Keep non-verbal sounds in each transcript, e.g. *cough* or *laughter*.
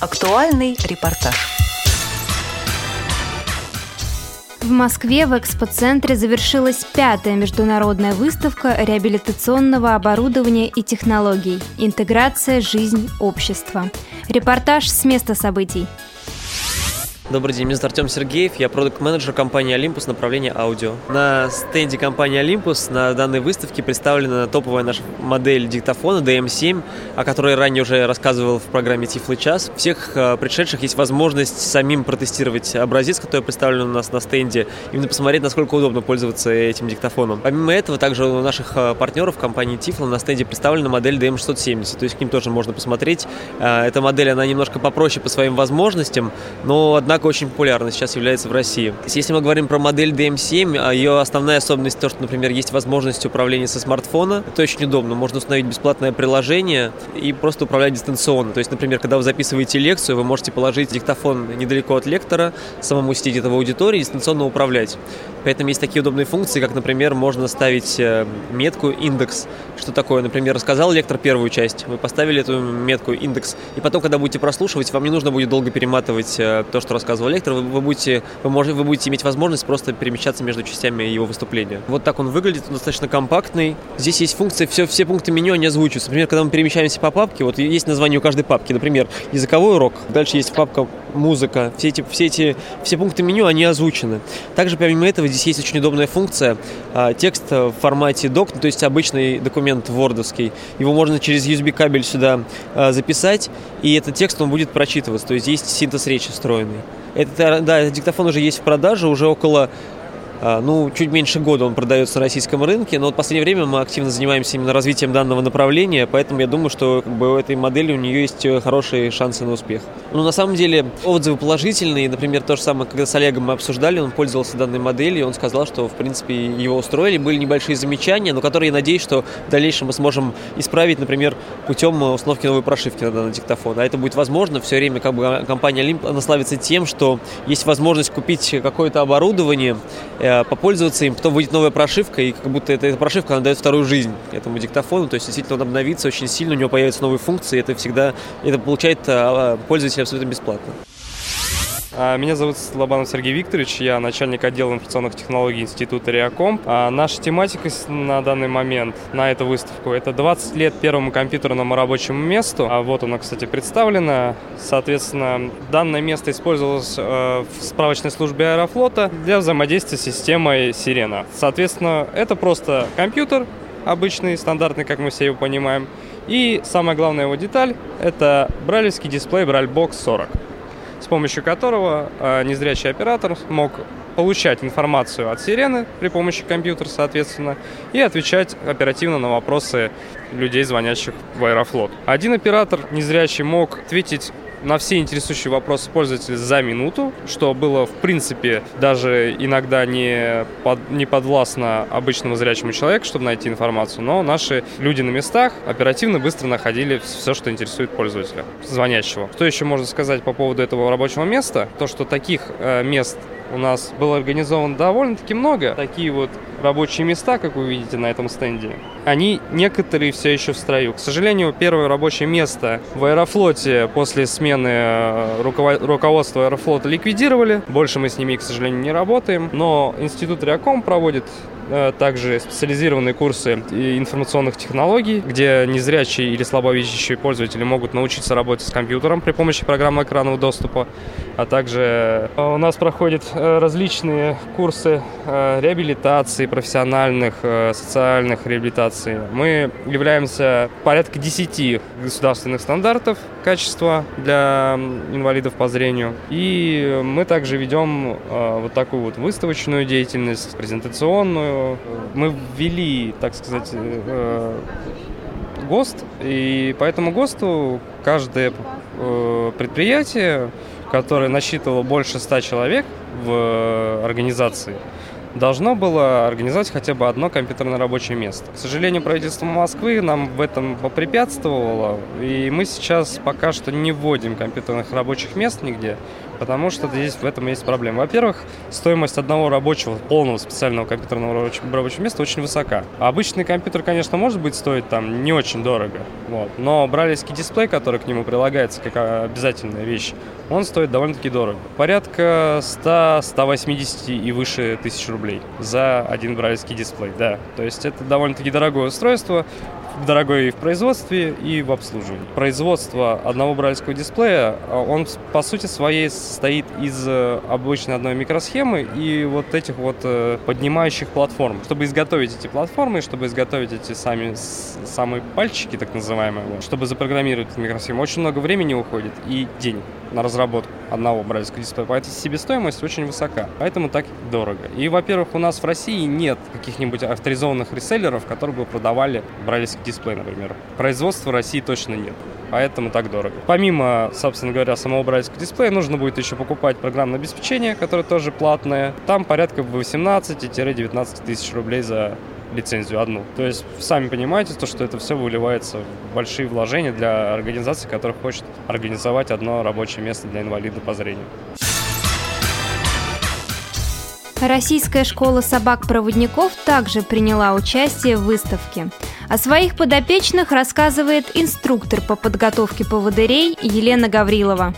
Актуальный репортаж. В Москве в экспоцентре завершилась пятая международная выставка реабилитационного оборудования и технологий «Интеграция. Жизнь. Общества». Репортаж с места событий. Добрый день, меня зовут Артем Сергеев, я продукт-менеджер компании Olympus направления аудио. На стенде компании Olympus на данной выставке представлена топовая наша модель диктофона DM7, о которой ранее уже рассказывал в программе Тифлый час. Всех э, пришедших есть возможность самим протестировать образец, который представлен у нас на стенде, именно посмотреть, насколько удобно пользоваться этим диктофоном. Помимо этого, также у наших э, партнеров компании Tiflo на стенде представлена модель DM670, то есть к ним тоже можно посмотреть. Э, эта модель, она немножко попроще по своим возможностям, но однако однако очень популярной сейчас является в России. Если мы говорим про модель DM7, а ее основная особенность то, что, например, есть возможность управления со смартфона. Это очень удобно. Можно установить бесплатное приложение и просто управлять дистанционно. То есть, например, когда вы записываете лекцию, вы можете положить диктофон недалеко от лектора, самому сидеть в аудитории и дистанционно управлять. Поэтому есть такие удобные функции, как, например, можно ставить э, метку индекс. Что такое? Например, рассказал лектор первую часть, вы поставили эту метку индекс, и потом, когда будете прослушивать, вам не нужно будет долго перематывать э, то, что рассказал рассказывал лектор, вы, вы, будете, вы, можете, вы будете иметь возможность просто перемещаться между частями его выступления. Вот так он выглядит, он достаточно компактный. Здесь есть функции, все, все пункты меню, они озвучиваются. Например, когда мы перемещаемся по папке, вот есть название у каждой папки, например, языковой урок, дальше есть папка музыка, все эти, все эти все пункты меню, они озвучены. Также, помимо этого, здесь есть очень удобная функция, а, текст в формате doc, то есть обычный документ вордовский. Его можно через USB кабель сюда а, записать, и этот текст, он будет прочитываться, то есть есть синтез речи встроенный. Это, да, диктофон уже есть в продаже, уже около ну, чуть меньше года он продается на российском рынке, но вот в последнее время мы активно занимаемся именно развитием данного направления, поэтому я думаю, что как бы, у этой модели у нее есть э, хорошие шансы на успех. Ну, на самом деле, отзывы положительные. Например, то же самое, когда с Олегом мы обсуждали, он пользовался данной моделью, он сказал, что, в принципе, его устроили. Были небольшие замечания, но которые, я надеюсь, что в дальнейшем мы сможем исправить, например, путем установки новой прошивки на данный диктофон. А это будет возможно. Все время как бы компания Olympus она славится тем, что есть возможность купить какое-то оборудование, Э, попользоваться им, потом выйдет новая прошивка, и как будто эта, эта прошивка, она дает вторую жизнь этому диктофону, то есть действительно он обновится очень сильно, у него появятся новые функции, это всегда, это получает э, пользователь абсолютно бесплатно. А, меня зовут Лобанов Сергей Викторович, я начальник отдела информационных технологий Института Реаком. А наша тематика на данный момент, на эту выставку, это 20 лет первому компьютерному рабочему месту. А вот оно, кстати, представлено. Соответственно, данное место использовалось э, в справочной службе Аэрофлота для взаимодействия с системой Сирена. Соответственно, это просто компьютер, обычный, стандартный, как мы все его понимаем. И самая главная его деталь – это брайлевский дисплей Braillebox 40 с помощью которого э, незрячий оператор мог получать информацию от сирены при помощи компьютера, соответственно, и отвечать оперативно на вопросы людей, звонящих в Аэрофлот. Один оператор незрячий мог ответить на все интересующие вопросы пользователя за минуту, что было, в принципе, даже иногда не, под, не подвластно обычному зрячему человеку, чтобы найти информацию, но наши люди на местах оперативно быстро находили все, что интересует пользователя, звонящего. Что еще можно сказать по поводу этого рабочего места? То, что таких э, мест у нас было организовано довольно-таки много. Такие вот рабочие места, как вы видите на этом стенде, они некоторые все еще в строю. К сожалению, первое рабочее место в Аэрофлоте после смены э, руководства Аэрофлота ликвидировали. Больше мы с ними, к сожалению, не работаем. Но Институт Реаком проводит также специализированные курсы информационных технологий, где незрячие или слабовидящие пользователи могут научиться работать с компьютером при помощи программы экранного доступа, а также э, у нас проходят э, различные курсы реабилитации, профессиональных, социальных реабилитаций. Мы являемся порядка 10 государственных стандартов качества для инвалидов по зрению. И мы также ведем вот такую вот выставочную деятельность, презентационную, мы ввели, так сказать, э, ГОСТ, и по этому ГОСТу каждое э, предприятие, которое насчитывало больше 100 человек в организации, должно было организовать хотя бы одно компьютерное рабочее место. К сожалению, правительство Москвы нам в этом попрепятствовало, и мы сейчас пока что не вводим компьютерных рабочих мест нигде, потому что здесь в этом есть проблема. Во-первых, стоимость одного рабочего, полного специального компьютерного рабочего места очень высока. Обычный компьютер, конечно, может быть стоить там не очень дорого, вот, но бралевский дисплей, который к нему прилагается как обязательная вещь, он стоит довольно-таки дорого. Порядка 100-180 и выше тысяч рублей за один брайлевский дисплей, да. То есть это довольно-таки дорогое устройство, дорогой и в производстве, и в обслуживании. Производство одного брайлевского дисплея, а, он по сути своей состоит из э, обычной одной микросхемы и вот этих вот э, поднимающих платформ. Чтобы изготовить эти платформы, чтобы изготовить эти сами самые пальчики, так называемые, чтобы запрограммировать эту микросхему, очень много времени уходит и денег на разработку одного брайлевского дисплея. Поэтому себестоимость очень высока, поэтому так дорого. И, во-первых, у нас в России нет каких-нибудь авторизованных реселлеров, которые бы продавали брайлевский дисплей, например. Производства в России точно нет поэтому так дорого. Помимо, собственно говоря, самого брайлевского дисплея, нужно будет еще покупать программное обеспечение, которое тоже платное. Там порядка 18-19 тысяч рублей за лицензию одну. То есть, сами понимаете, то, что это все выливается в большие вложения для организации, которая хочет организовать одно рабочее место для инвалида по зрению. Российская школа собак-проводников также приняла участие в выставке. О своих подопечных рассказывает инструктор по подготовке поводырей Елена Гаврилова.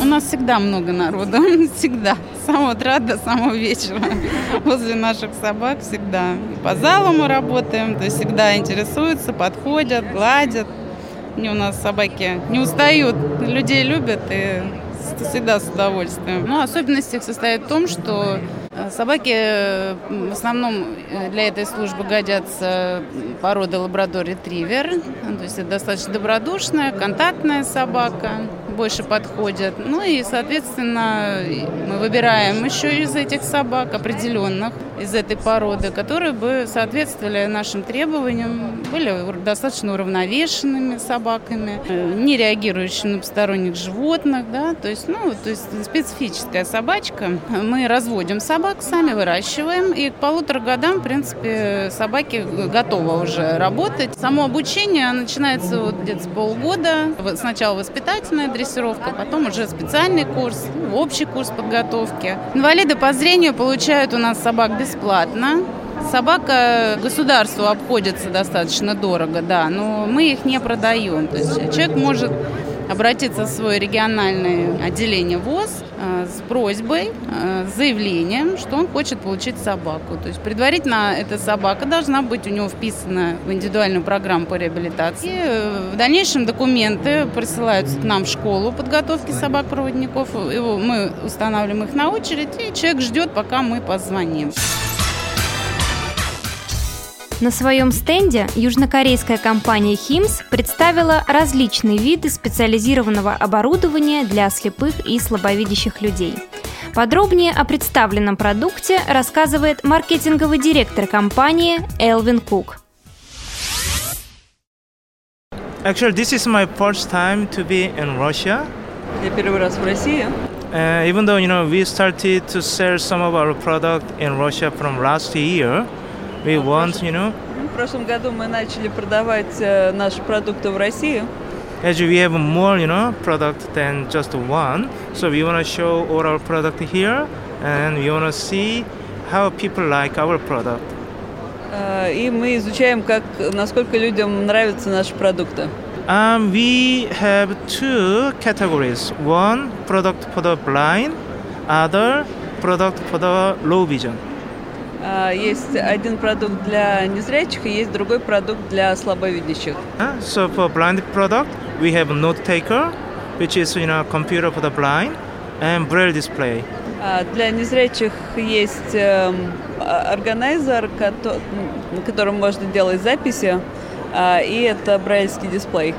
У нас всегда много народа, *laughs* всегда, с самого утра до самого вечера. *laughs* Возле наших собак всегда. По залу мы работаем, то есть всегда интересуются, подходят, гладят. Они у нас собаки не устают, людей любят и всегда с удовольствием. Но особенность их состоит в том, что э, собаки э, в основном э, для этой службы годятся породы лабрадор-ретривер. То есть это достаточно добродушная, контактная собака больше подходят. Ну и, соответственно, мы выбираем еще из этих собак определенных, из этой породы, которые бы соответствовали нашим требованиям, были достаточно уравновешенными собаками, не реагирующими на посторонних животных, да, то есть, ну, то есть специфическая собачка. Мы разводим собак, сами выращиваем, и к полутора годам, в принципе, собаки готовы уже работать. Само обучение начинается вот где-то с полгода. Сначала воспитательная дрессировка, потом уже специальный курс, общий курс подготовки. Инвалиды по зрению получают у нас собак бесплатно. Собака государству обходится достаточно дорого, да, но мы их не продаем. То есть человек может обратиться в свое региональное отделение ВОЗ э, с просьбой, э, с заявлением, что он хочет получить собаку. То есть предварительно эта собака должна быть у него вписана в индивидуальную программу по реабилитации. И э, в дальнейшем документы присылаются к нам в школу подготовки собак-проводников. Мы устанавливаем их на очередь, и человек ждет, пока мы позвоним. На своем стенде южнокорейская компания HIMS представила различные виды специализированного оборудования для слепых и слабовидящих людей. Подробнее о представленном продукте рассказывает маркетинговый директор компании Элвин Кук. Actually, this is my first time to be in Russia. Я первый раз в России. Uh, even though you know we started to sell some of our product in Russia from last year, we want, you know. В прошлом году мы начали продавать э, наши продукты в России. As we have more, you know, product than just one, so we want to show all our product here, and we want to see how people like our product. Э, и мы изучаем, как, насколько людям нравятся наши продукты. Um, we have two categories. One product for the blind, other product for the low vision. Есть один продукт для незрячих и есть другой продукт для слабовидящих. Uh, so for blind product, we have note taker, which is you know computer for the blind, and braille display. Для незрячих есть органайзер, на котором можно делать записи, и это брайльский дисплей.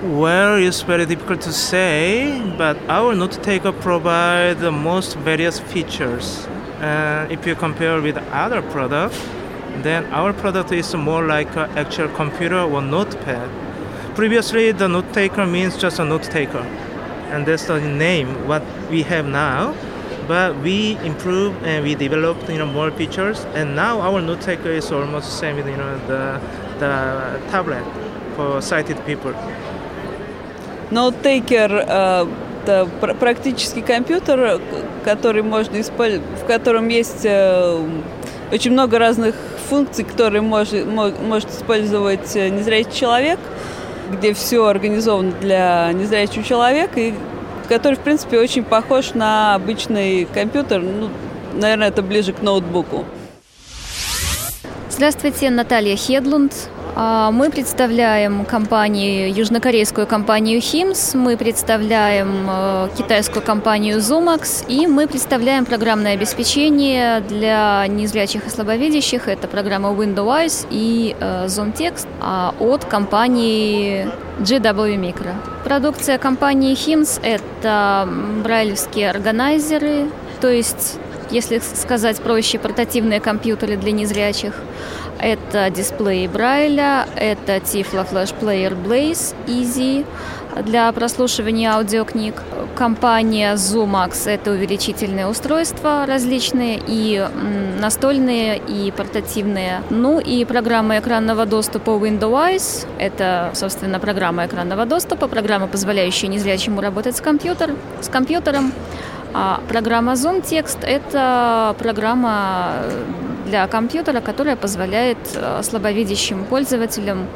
Well, it's very difficult to say, but our note taker provides the most various features. Uh, if you compare with other products, then our product is more like an actual computer or notepad. Previously, the note taker means just a note taker, and that's the name what we have now. But we improved and we developed you know more features, and now our note taker is almost same with you know the the tablet for sighted people. Note taker. Uh это практический компьютер, который можно в котором есть э, очень много разных функций, которые может, может использовать э, незрячий человек, где все организовано для незрячего человека, и который, в принципе, очень похож на обычный компьютер. Ну, наверное, это ближе к ноутбуку. Здравствуйте, Наталья Хедлунд, мы представляем компанию, южнокорейскую компанию HIMS, мы представляем э, китайскую компанию Zumax, и мы представляем программное обеспечение для незрячих и слабовидящих. Это программа Windows и э, ZoneText а, от компании GW Micro. Продукция компании HIMS – это брайлевские органайзеры, то есть если сказать проще, портативные компьютеры для незрячих. Это дисплей Брайля, это Tiflo Flash Player Blaze Easy для прослушивания аудиокниг. Компания Zoomax – это увеличительные устройства различные, и настольные, и портативные. Ну и программа экранного доступа Windows – это, собственно, программа экранного доступа, программа, позволяющая незрячему работать с, компьютер, с компьютером. А программа Zoom Text – это программа для компьютера, которая позволяет э, слабовидящим пользователям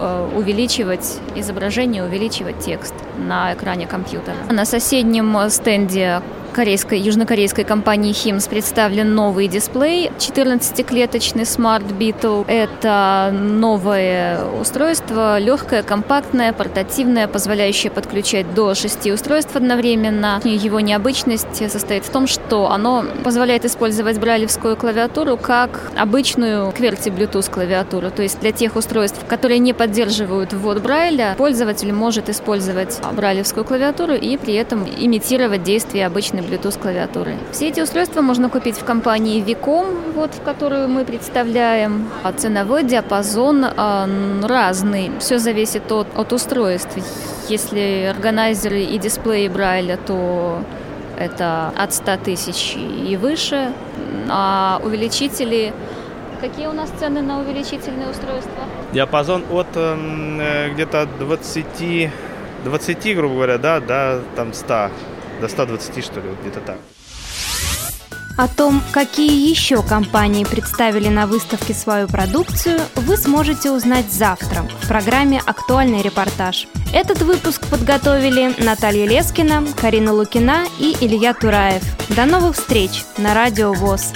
э, увеличивать изображение, увеличивать текст на экране компьютера. На соседнем стенде корейской, южнокорейской компании HIMS представлен новый дисплей 14-клеточный Smart Beetle. Это новое устройство, легкое, компактное, портативное, позволяющее подключать до 6 устройств одновременно. Его необычность состоит в том, что оно позволяет использовать брайлевскую клавиатуру как обычную QWERTY Bluetooth клавиатуру. То есть для тех устройств, которые не поддерживают ввод Брайля, пользователь может использовать брайлевскую клавиатуру и при этом имитировать действие обычной Bluetooth клавиатуры. Все эти устройства можно купить в компании Vicom, вот, в которую мы представляем. А ценовой диапазон э, разный. Все зависит от, от устройств. Если органайзеры и дисплеи Брайля, то это от 100 тысяч и выше. А увеличители Какие у нас цены на увеличительные устройства? Диапазон от эм, э, где-то 20, 20, грубо говоря, да, до там 100 до 120, что ли, где-то так. О том, какие еще компании представили на выставке свою продукцию, вы сможете узнать завтра в программе «Актуальный репортаж». Этот выпуск подготовили Наталья Лескина, Карина Лукина и Илья Тураев. До новых встреч на Радио ВОЗ.